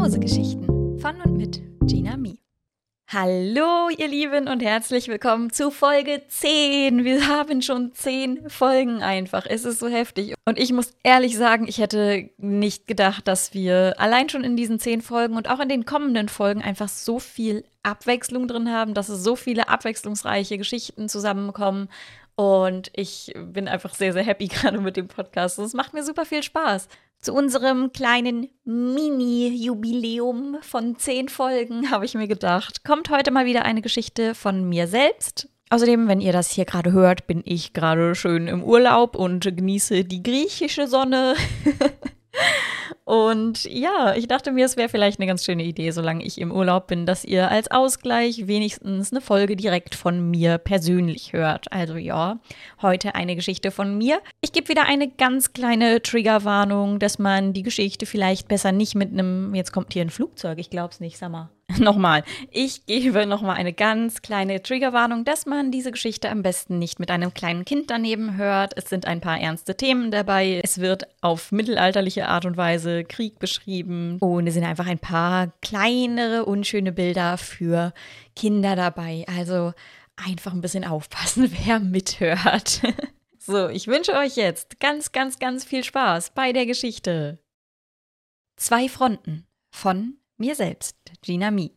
Mausegeschichten von und mit Gina Mi. Hallo, ihr Lieben, und herzlich willkommen zu Folge 10. Wir haben schon 10 Folgen einfach. Es ist so heftig. Und ich muss ehrlich sagen, ich hätte nicht gedacht, dass wir allein schon in diesen 10 Folgen und auch in den kommenden Folgen einfach so viel Abwechslung drin haben, dass es so viele abwechslungsreiche Geschichten zusammenkommen. Und ich bin einfach sehr, sehr happy gerade mit dem Podcast. Es macht mir super viel Spaß. Zu unserem kleinen Mini-Jubiläum von zehn Folgen habe ich mir gedacht, kommt heute mal wieder eine Geschichte von mir selbst. Außerdem, wenn ihr das hier gerade hört, bin ich gerade schön im Urlaub und genieße die griechische Sonne. Und ja, ich dachte mir, es wäre vielleicht eine ganz schöne Idee, solange ich im Urlaub bin, dass ihr als Ausgleich wenigstens eine Folge direkt von mir persönlich hört. Also ja, heute eine Geschichte von mir. Ich gebe wieder eine ganz kleine Triggerwarnung, dass man die Geschichte vielleicht besser nicht mit einem, jetzt kommt hier ein Flugzeug, ich glaube es nicht, sag mal. nochmal, ich gebe nochmal eine ganz kleine Triggerwarnung, dass man diese Geschichte am besten nicht mit einem kleinen Kind daneben hört. Es sind ein paar ernste Themen dabei. Es wird auf mittelalterliche Art und Weise Krieg beschrieben und es sind einfach ein paar kleinere, unschöne Bilder für Kinder dabei. Also einfach ein bisschen aufpassen, wer mithört. so, ich wünsche euch jetzt ganz, ganz, ganz viel Spaß bei der Geschichte. Zwei Fronten von mir selbst, Gina Mi.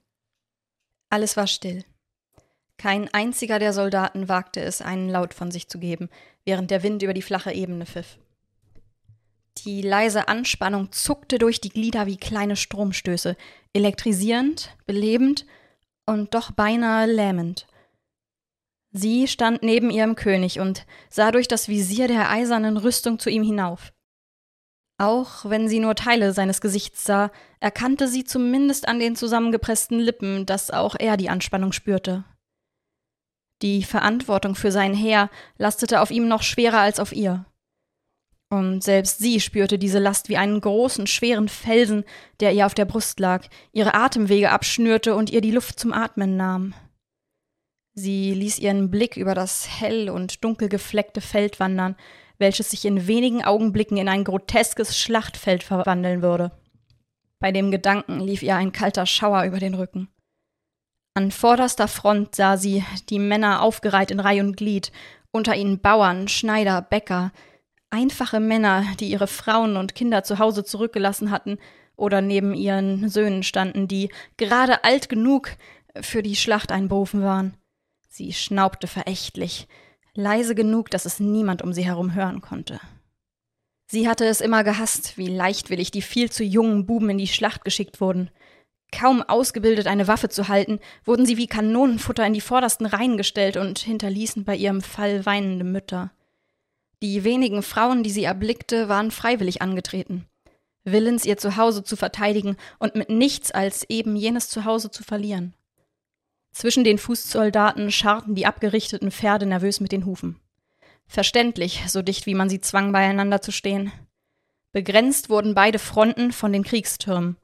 Alles war still. Kein einziger der Soldaten wagte es, einen Laut von sich zu geben, während der Wind über die flache Ebene pfiff. Die leise Anspannung zuckte durch die Glieder wie kleine Stromstöße, elektrisierend, belebend und doch beinahe lähmend. Sie stand neben ihrem König und sah durch das Visier der eisernen Rüstung zu ihm hinauf. Auch wenn sie nur Teile seines Gesichts sah, erkannte sie zumindest an den zusammengepressten Lippen, dass auch er die Anspannung spürte. Die Verantwortung für sein Heer lastete auf ihm noch schwerer als auf ihr. Und selbst sie spürte diese Last wie einen großen, schweren Felsen, der ihr auf der Brust lag, ihre Atemwege abschnürte und ihr die Luft zum Atmen nahm. Sie ließ ihren Blick über das hell und dunkel gefleckte Feld wandern, welches sich in wenigen Augenblicken in ein groteskes Schlachtfeld verwandeln würde. Bei dem Gedanken lief ihr ein kalter Schauer über den Rücken. An vorderster Front sah sie die Männer aufgereiht in Reih und Glied, unter ihnen Bauern, Schneider, Bäcker, einfache Männer, die ihre Frauen und Kinder zu Hause zurückgelassen hatten oder neben ihren Söhnen standen, die gerade alt genug für die Schlacht einberufen waren. Sie schnaubte verächtlich, leise genug, dass es niemand um sie herum hören konnte. Sie hatte es immer gehasst, wie leichtwillig die viel zu jungen Buben in die Schlacht geschickt wurden. Kaum ausgebildet, eine Waffe zu halten, wurden sie wie Kanonenfutter in die vordersten Reihen gestellt und hinterließen bei ihrem Fall weinende Mütter. Die wenigen Frauen, die sie erblickte, waren freiwillig angetreten, willens, ihr Zuhause zu verteidigen und mit nichts als eben jenes Zuhause zu verlieren. Zwischen den Fußsoldaten scharrten die abgerichteten Pferde nervös mit den Hufen. Verständlich, so dicht wie man sie zwang, beieinander zu stehen. Begrenzt wurden beide Fronten von den Kriegstürmen.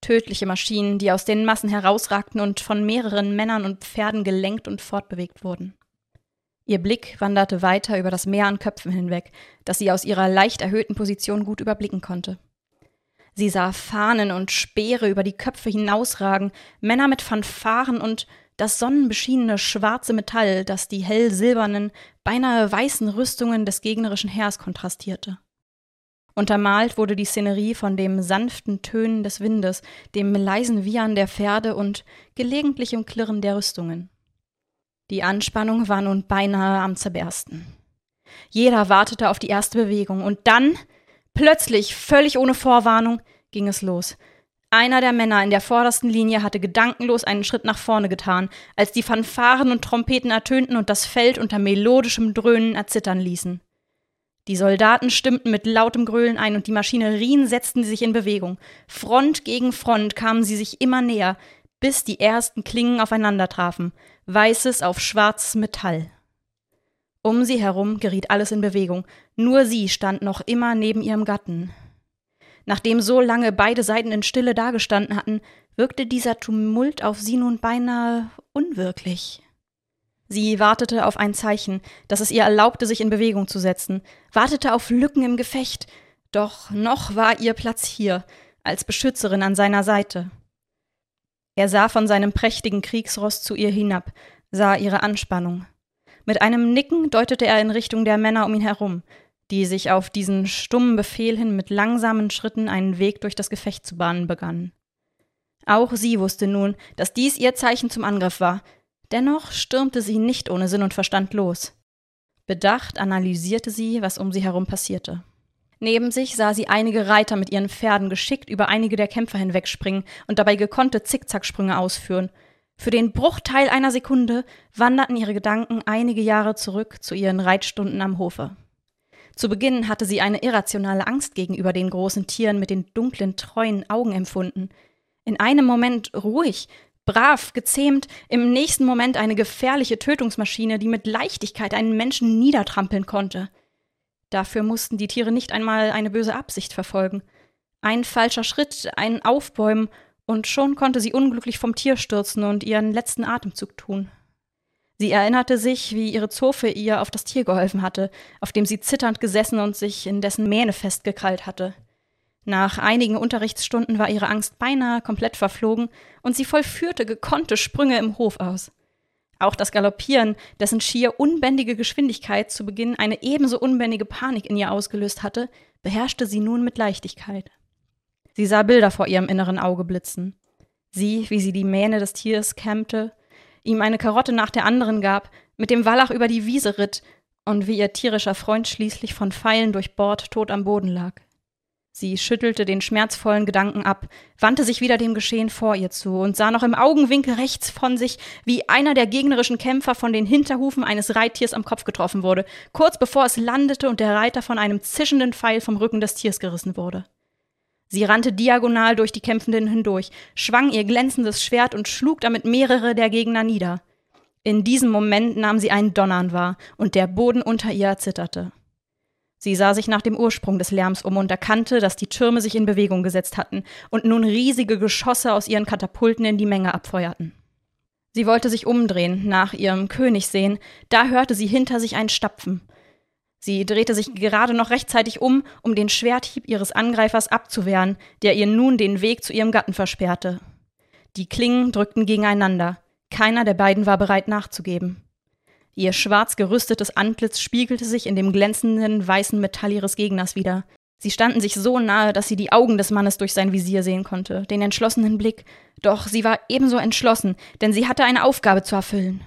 Tödliche Maschinen, die aus den Massen herausragten und von mehreren Männern und Pferden gelenkt und fortbewegt wurden. Ihr Blick wanderte weiter über das Meer an Köpfen hinweg, das sie aus ihrer leicht erhöhten Position gut überblicken konnte. Sie sah Fahnen und Speere über die Köpfe hinausragen, Männer mit Fanfaren und das sonnenbeschienene schwarze Metall, das die hell silbernen, beinahe weißen Rüstungen des gegnerischen Heers kontrastierte. Untermalt wurde die Szenerie von dem sanften Tönen des Windes, dem leisen Wiehern der Pferde und gelegentlichem Klirren der Rüstungen. Die Anspannung war nun beinahe am Zerbersten. Jeder wartete auf die erste Bewegung, und dann, plötzlich, völlig ohne Vorwarnung, ging es los. Einer der Männer in der vordersten Linie hatte gedankenlos einen Schritt nach vorne getan, als die Fanfaren und Trompeten ertönten und das Feld unter melodischem Dröhnen erzittern ließen. Die Soldaten stimmten mit lautem Gröhlen ein und die Maschinerien setzten sich in Bewegung. Front gegen Front kamen sie sich immer näher, bis die ersten Klingen aufeinander trafen, weißes auf schwarzes Metall. Um sie herum geriet alles in Bewegung, nur sie stand noch immer neben ihrem Gatten. Nachdem so lange beide Seiten in Stille dagestanden hatten, wirkte dieser Tumult auf sie nun beinahe unwirklich. Sie wartete auf ein Zeichen, das es ihr erlaubte, sich in Bewegung zu setzen, wartete auf Lücken im Gefecht, doch noch war ihr Platz hier, als Beschützerin an seiner Seite. Er sah von seinem prächtigen Kriegsross zu ihr hinab, sah ihre Anspannung. Mit einem Nicken deutete er in Richtung der Männer um ihn herum, die sich auf diesen stummen Befehl hin mit langsamen Schritten einen Weg durch das Gefecht zu bahnen begannen. Auch sie wusste nun, dass dies ihr Zeichen zum Angriff war, dennoch stürmte sie nicht ohne Sinn und Verstand los. Bedacht analysierte sie, was um sie herum passierte. Neben sich sah sie einige Reiter mit ihren Pferden geschickt über einige der Kämpfer hinwegspringen und dabei gekonnte Zickzacksprünge ausführen. Für den Bruchteil einer Sekunde wanderten ihre Gedanken einige Jahre zurück zu ihren Reitstunden am Hofe. Zu Beginn hatte sie eine irrationale Angst gegenüber den großen Tieren mit den dunklen, treuen Augen empfunden. In einem Moment ruhig, brav, gezähmt, im nächsten Moment eine gefährliche Tötungsmaschine, die mit Leichtigkeit einen Menschen niedertrampeln konnte. Dafür mussten die Tiere nicht einmal eine böse Absicht verfolgen. Ein falscher Schritt, ein Aufbäumen, und schon konnte sie unglücklich vom Tier stürzen und ihren letzten Atemzug tun. Sie erinnerte sich, wie ihre Zofe ihr auf das Tier geholfen hatte, auf dem sie zitternd gesessen und sich in dessen Mähne festgekrallt hatte. Nach einigen Unterrichtsstunden war ihre Angst beinahe komplett verflogen und sie vollführte gekonnte Sprünge im Hof aus. Auch das Galoppieren, dessen schier unbändige Geschwindigkeit zu Beginn eine ebenso unbändige Panik in ihr ausgelöst hatte, beherrschte sie nun mit Leichtigkeit. Sie sah Bilder vor ihrem inneren Auge blitzen. Sie, wie sie die Mähne des Tiers kämmte, ihm eine Karotte nach der anderen gab, mit dem Wallach über die Wiese ritt und wie ihr tierischer Freund schließlich von Pfeilen durchbohrt tot am Boden lag. Sie schüttelte den schmerzvollen Gedanken ab, wandte sich wieder dem Geschehen vor ihr zu und sah noch im Augenwinkel rechts von sich, wie einer der gegnerischen Kämpfer von den Hinterhufen eines Reittiers am Kopf getroffen wurde, kurz bevor es landete und der Reiter von einem zischenden Pfeil vom Rücken des Tiers gerissen wurde. Sie rannte diagonal durch die Kämpfenden hindurch, schwang ihr glänzendes Schwert und schlug damit mehrere der Gegner nieder. In diesem Moment nahm sie ein Donnern wahr, und der Boden unter ihr erzitterte. Sie sah sich nach dem Ursprung des Lärms um und erkannte, dass die Türme sich in Bewegung gesetzt hatten und nun riesige Geschosse aus ihren Katapulten in die Menge abfeuerten. Sie wollte sich umdrehen, nach ihrem König sehen, da hörte sie hinter sich ein Stapfen. Sie drehte sich gerade noch rechtzeitig um, um den Schwerthieb ihres Angreifers abzuwehren, der ihr nun den Weg zu ihrem Gatten versperrte. Die Klingen drückten gegeneinander. Keiner der beiden war bereit nachzugeben. Ihr schwarz gerüstetes Antlitz spiegelte sich in dem glänzenden weißen Metall ihres Gegners wieder. Sie standen sich so nahe, dass sie die Augen des Mannes durch sein Visier sehen konnte, den entschlossenen Blick. Doch sie war ebenso entschlossen, denn sie hatte eine Aufgabe zu erfüllen.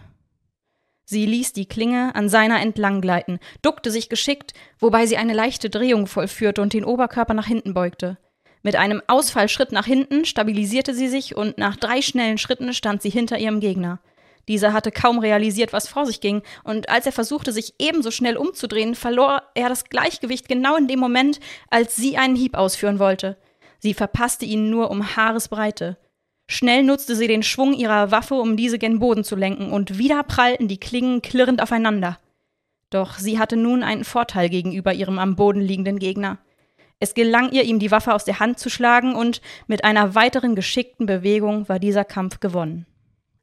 Sie ließ die Klinge an seiner entlang gleiten, duckte sich geschickt, wobei sie eine leichte Drehung vollführte und den Oberkörper nach hinten beugte. Mit einem Ausfallschritt nach hinten stabilisierte sie sich und nach drei schnellen Schritten stand sie hinter ihrem Gegner. Dieser hatte kaum realisiert, was vor sich ging, und als er versuchte, sich ebenso schnell umzudrehen, verlor er das Gleichgewicht genau in dem Moment, als sie einen Hieb ausführen wollte. Sie verpasste ihn nur um Haaresbreite. Schnell nutzte sie den Schwung ihrer Waffe, um diese gen Boden zu lenken, und wieder prallten die Klingen klirrend aufeinander. Doch sie hatte nun einen Vorteil gegenüber ihrem am Boden liegenden Gegner. Es gelang ihr, ihm die Waffe aus der Hand zu schlagen, und mit einer weiteren geschickten Bewegung war dieser Kampf gewonnen.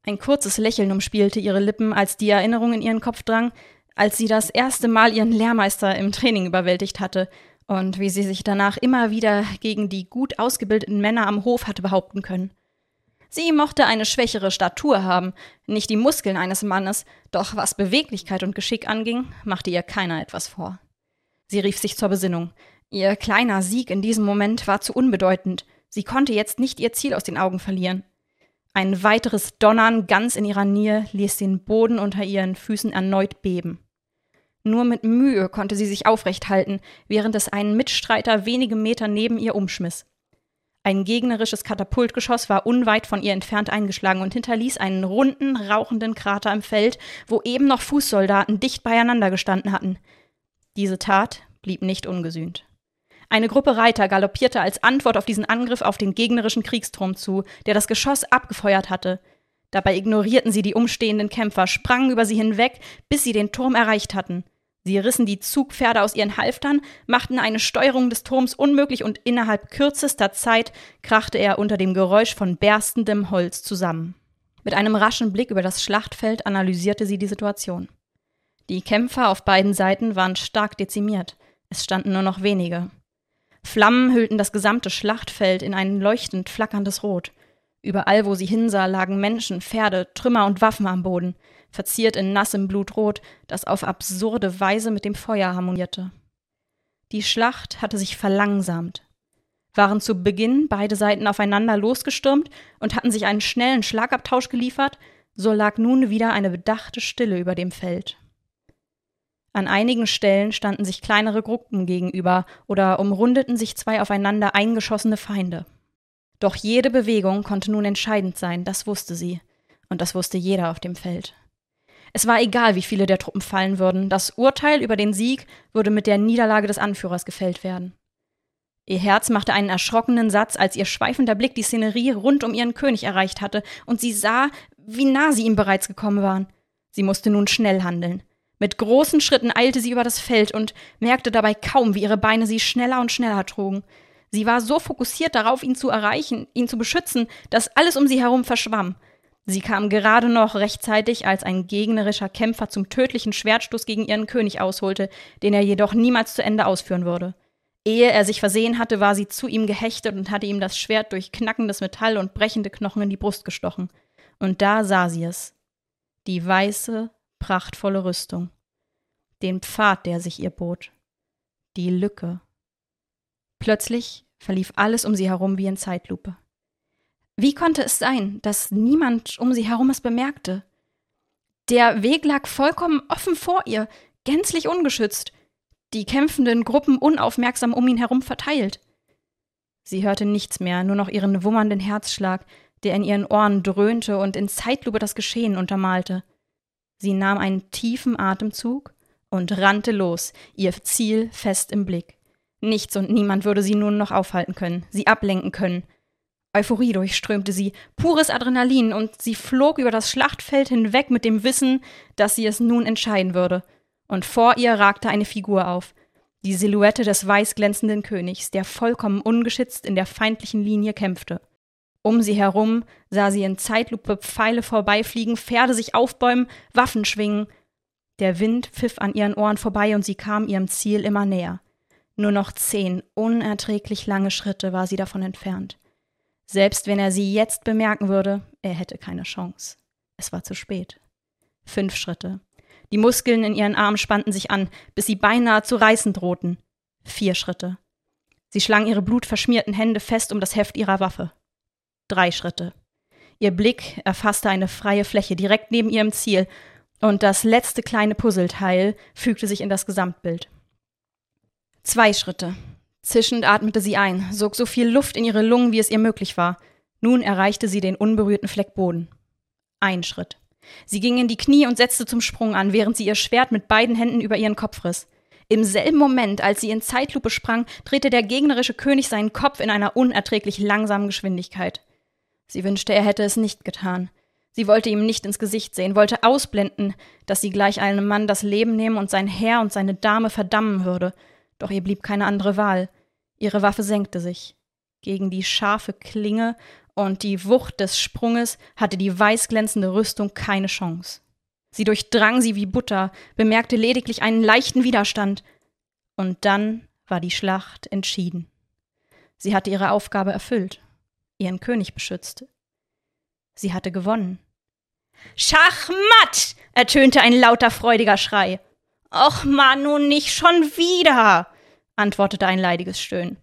Ein kurzes Lächeln umspielte ihre Lippen, als die Erinnerung in ihren Kopf drang, als sie das erste Mal ihren Lehrmeister im Training überwältigt hatte und wie sie sich danach immer wieder gegen die gut ausgebildeten Männer am Hof hatte behaupten können. Sie mochte eine schwächere Statur haben, nicht die Muskeln eines Mannes, doch was Beweglichkeit und Geschick anging, machte ihr keiner etwas vor. Sie rief sich zur Besinnung. Ihr kleiner Sieg in diesem Moment war zu unbedeutend. Sie konnte jetzt nicht ihr Ziel aus den Augen verlieren. Ein weiteres Donnern ganz in ihrer Nähe ließ den Boden unter ihren Füßen erneut beben. Nur mit Mühe konnte sie sich aufrecht halten, während es einen Mitstreiter wenige Meter neben ihr umschmiss. Ein gegnerisches Katapultgeschoss war unweit von ihr entfernt eingeschlagen und hinterließ einen runden, rauchenden Krater im Feld, wo eben noch Fußsoldaten dicht beieinander gestanden hatten. Diese Tat blieb nicht ungesühnt. Eine Gruppe Reiter galoppierte als Antwort auf diesen Angriff auf den gegnerischen Kriegsturm zu, der das Geschoss abgefeuert hatte. Dabei ignorierten sie die umstehenden Kämpfer, sprangen über sie hinweg, bis sie den Turm erreicht hatten. Sie rissen die Zugpferde aus ihren Halftern, machten eine Steuerung des Turms unmöglich und innerhalb kürzester Zeit krachte er unter dem Geräusch von berstendem Holz zusammen. Mit einem raschen Blick über das Schlachtfeld analysierte sie die Situation. Die Kämpfer auf beiden Seiten waren stark dezimiert. Es standen nur noch wenige. Flammen hüllten das gesamte Schlachtfeld in ein leuchtend flackerndes Rot. Überall, wo sie hinsah, lagen Menschen, Pferde, Trümmer und Waffen am Boden, verziert in nassem Blutrot, das auf absurde Weise mit dem Feuer harmonierte. Die Schlacht hatte sich verlangsamt. Waren zu Beginn beide Seiten aufeinander losgestürmt und hatten sich einen schnellen Schlagabtausch geliefert, so lag nun wieder eine bedachte Stille über dem Feld. An einigen Stellen standen sich kleinere Gruppen gegenüber oder umrundeten sich zwei aufeinander eingeschossene Feinde. Doch jede Bewegung konnte nun entscheidend sein, das wusste sie, und das wusste jeder auf dem Feld. Es war egal, wie viele der Truppen fallen würden, das Urteil über den Sieg würde mit der Niederlage des Anführers gefällt werden. Ihr Herz machte einen erschrockenen Satz, als ihr schweifender Blick die Szenerie rund um ihren König erreicht hatte, und sie sah, wie nah sie ihm bereits gekommen waren. Sie musste nun schnell handeln. Mit großen Schritten eilte sie über das Feld und merkte dabei kaum, wie ihre Beine sie schneller und schneller trugen. Sie war so fokussiert darauf, ihn zu erreichen, ihn zu beschützen, dass alles um sie herum verschwamm. Sie kam gerade noch rechtzeitig, als ein gegnerischer Kämpfer zum tödlichen Schwertstoß gegen ihren König ausholte, den er jedoch niemals zu Ende ausführen würde. Ehe er sich versehen hatte, war sie zu ihm gehechtet und hatte ihm das Schwert durch knackendes Metall und brechende Knochen in die Brust gestochen. Und da sah sie es. Die weiße, prachtvolle Rüstung, den Pfad, der sich ihr bot, die Lücke. Plötzlich verlief alles um sie herum wie in Zeitlupe. Wie konnte es sein, dass niemand um sie herum es bemerkte? Der Weg lag vollkommen offen vor ihr, gänzlich ungeschützt, die kämpfenden Gruppen unaufmerksam um ihn herum verteilt. Sie hörte nichts mehr, nur noch ihren wummernden Herzschlag, der in ihren Ohren dröhnte und in Zeitlupe das Geschehen untermalte. Sie nahm einen tiefen Atemzug und rannte los, ihr Ziel fest im Blick. Nichts und niemand würde sie nun noch aufhalten können, sie ablenken können. Euphorie durchströmte sie, pures Adrenalin, und sie flog über das Schlachtfeld hinweg mit dem Wissen, dass sie es nun entscheiden würde. Und vor ihr ragte eine Figur auf, die Silhouette des weiß glänzenden Königs, der vollkommen ungeschützt in der feindlichen Linie kämpfte. Um sie herum sah sie in Zeitlupe Pfeile vorbeifliegen, Pferde sich aufbäumen, Waffen schwingen. Der Wind pfiff an ihren Ohren vorbei und sie kam ihrem Ziel immer näher. Nur noch zehn unerträglich lange Schritte war sie davon entfernt. Selbst wenn er sie jetzt bemerken würde, er hätte keine Chance. Es war zu spät. Fünf Schritte. Die Muskeln in ihren Armen spannten sich an, bis sie beinahe zu reißen drohten. Vier Schritte. Sie schlang ihre blutverschmierten Hände fest um das Heft ihrer Waffe. Drei Schritte. Ihr Blick erfasste eine freie Fläche direkt neben ihrem Ziel, und das letzte kleine Puzzleteil fügte sich in das Gesamtbild. Zwei Schritte. Zischend atmete sie ein, sog so viel Luft in ihre Lungen, wie es ihr möglich war. Nun erreichte sie den unberührten Fleck Boden. Ein Schritt. Sie ging in die Knie und setzte zum Sprung an, während sie ihr Schwert mit beiden Händen über ihren Kopf riss. Im selben Moment, als sie in Zeitlupe sprang, drehte der gegnerische König seinen Kopf in einer unerträglich langsamen Geschwindigkeit. Sie wünschte, er hätte es nicht getan. Sie wollte ihm nicht ins Gesicht sehen, wollte ausblenden, dass sie gleich einem Mann das Leben nehmen und sein Herr und seine Dame verdammen würde. Doch ihr blieb keine andere Wahl. Ihre Waffe senkte sich. Gegen die scharfe Klinge und die Wucht des Sprunges hatte die weißglänzende Rüstung keine Chance. Sie durchdrang sie wie Butter, bemerkte lediglich einen leichten Widerstand. Und dann war die Schlacht entschieden. Sie hatte ihre Aufgabe erfüllt ihren König beschützte. Sie hatte gewonnen. Schachmatt! ertönte ein lauter, freudiger Schrei. Och, Mann, nun nicht schon wieder! Antwortete ein leidiges Stöhnen.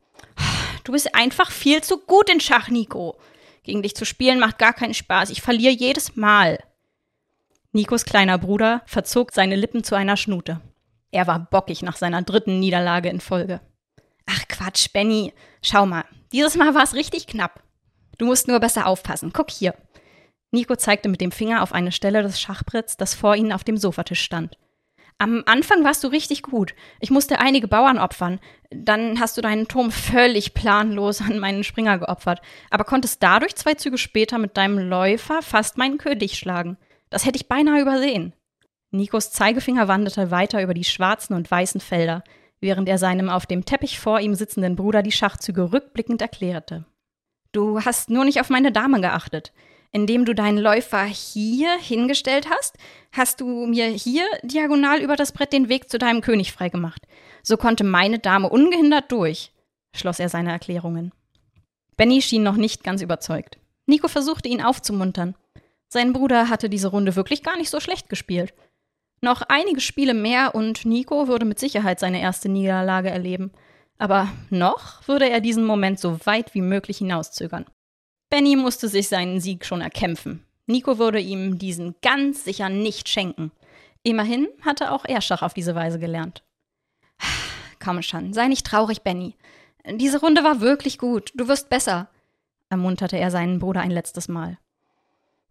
Du bist einfach viel zu gut in Schach, Nico. Gegen dich zu spielen macht gar keinen Spaß. Ich verliere jedes Mal. Nikos kleiner Bruder verzog seine Lippen zu einer Schnute. Er war bockig nach seiner dritten Niederlage in Folge. Ach Quatsch, Benny. Schau mal, dieses Mal war es richtig knapp. Du musst nur besser aufpassen. Guck hier. Nico zeigte mit dem Finger auf eine Stelle des Schachbretts, das vor ihnen auf dem Sofatisch stand. Am Anfang warst du richtig gut. Ich musste einige Bauern opfern. Dann hast du deinen Turm völlig planlos an meinen Springer geopfert, aber konntest dadurch zwei Züge später mit deinem Läufer fast meinen König schlagen. Das hätte ich beinahe übersehen. Nikos Zeigefinger wanderte weiter über die schwarzen und weißen Felder, während er seinem auf dem Teppich vor ihm sitzenden Bruder die Schachzüge rückblickend erklärte. Du hast nur nicht auf meine Dame geachtet. Indem du deinen Läufer hier hingestellt hast, hast du mir hier diagonal über das Brett den Weg zu deinem König freigemacht. So konnte meine Dame ungehindert durch. schloss er seine Erklärungen. Benny schien noch nicht ganz überzeugt. Nico versuchte ihn aufzumuntern. Sein Bruder hatte diese Runde wirklich gar nicht so schlecht gespielt. Noch einige Spiele mehr und Nico würde mit Sicherheit seine erste Niederlage erleben. Aber noch würde er diesen Moment so weit wie möglich hinauszögern. Benny musste sich seinen Sieg schon erkämpfen. Nico würde ihm diesen ganz sicher nicht schenken. Immerhin hatte auch er Schach auf diese Weise gelernt. Komm schon, sei nicht traurig, Benny. Diese Runde war wirklich gut. Du wirst besser, ermunterte er seinen Bruder ein letztes Mal.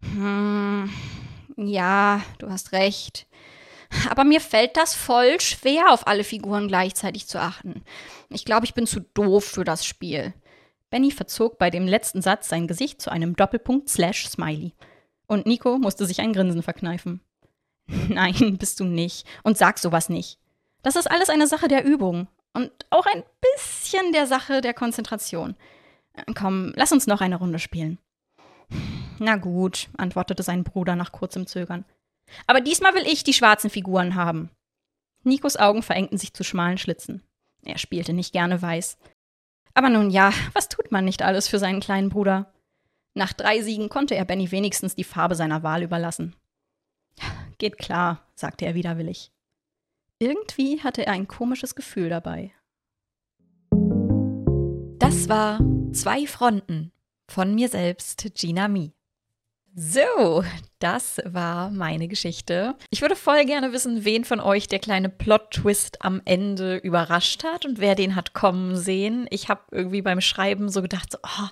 Hm, ja, du hast recht. Aber mir fällt das voll schwer, auf alle Figuren gleichzeitig zu achten. Ich glaube, ich bin zu doof für das Spiel. Benny verzog bei dem letzten Satz sein Gesicht zu einem Doppelpunkt slash Smiley. Und Nico musste sich ein Grinsen verkneifen. Nein, bist du nicht. Und sag sowas nicht. Das ist alles eine Sache der Übung. Und auch ein bisschen der Sache der Konzentration. Komm, lass uns noch eine Runde spielen. Na gut, antwortete sein Bruder nach kurzem Zögern. Aber diesmal will ich die schwarzen Figuren haben. Nikos Augen verengten sich zu schmalen Schlitzen. Er spielte nicht gerne weiß. Aber nun ja, was tut man nicht alles für seinen kleinen Bruder? Nach drei Siegen konnte er Benny wenigstens die Farbe seiner Wahl überlassen. Geht klar, sagte er widerwillig. Irgendwie hatte er ein komisches Gefühl dabei. Das war Zwei Fronten von mir selbst, Gina Mi. So, das war meine Geschichte. Ich würde voll gerne wissen, wen von euch der kleine Plot-Twist am Ende überrascht hat und wer den hat kommen sehen. Ich habe irgendwie beim Schreiben so gedacht, so, oh,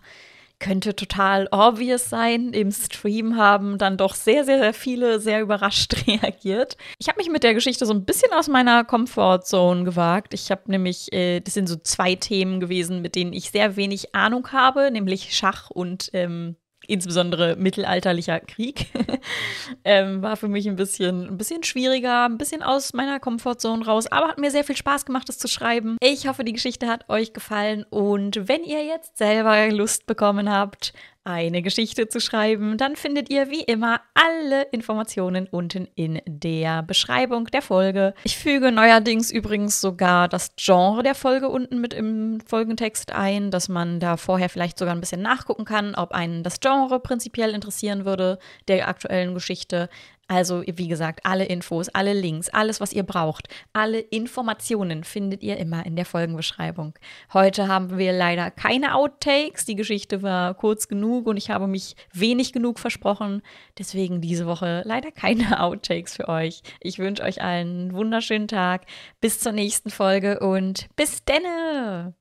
könnte total obvious sein. Im Stream haben dann doch sehr, sehr, sehr viele sehr überrascht reagiert. Ich habe mich mit der Geschichte so ein bisschen aus meiner Comfortzone gewagt. Ich habe nämlich, äh, das sind so zwei Themen gewesen, mit denen ich sehr wenig Ahnung habe, nämlich Schach und ähm, insbesondere mittelalterlicher Krieg, ähm, war für mich ein bisschen, ein bisschen schwieriger, ein bisschen aus meiner Komfortzone raus, aber hat mir sehr viel Spaß gemacht, das zu schreiben. Ich hoffe, die Geschichte hat euch gefallen und wenn ihr jetzt selber Lust bekommen habt, eine Geschichte zu schreiben, dann findet ihr wie immer alle Informationen unten in der Beschreibung der Folge. Ich füge neuerdings übrigens sogar das Genre der Folge unten mit im Folgentext ein, dass man da vorher vielleicht sogar ein bisschen nachgucken kann, ob einen das Genre prinzipiell interessieren würde der aktuellen Geschichte. Also, wie gesagt, alle Infos, alle Links, alles, was ihr braucht, alle Informationen findet ihr immer in der Folgenbeschreibung. Heute haben wir leider keine Outtakes. Die Geschichte war kurz genug und ich habe mich wenig genug versprochen. Deswegen diese Woche leider keine Outtakes für euch. Ich wünsche euch allen einen wunderschönen Tag. Bis zur nächsten Folge und bis denne!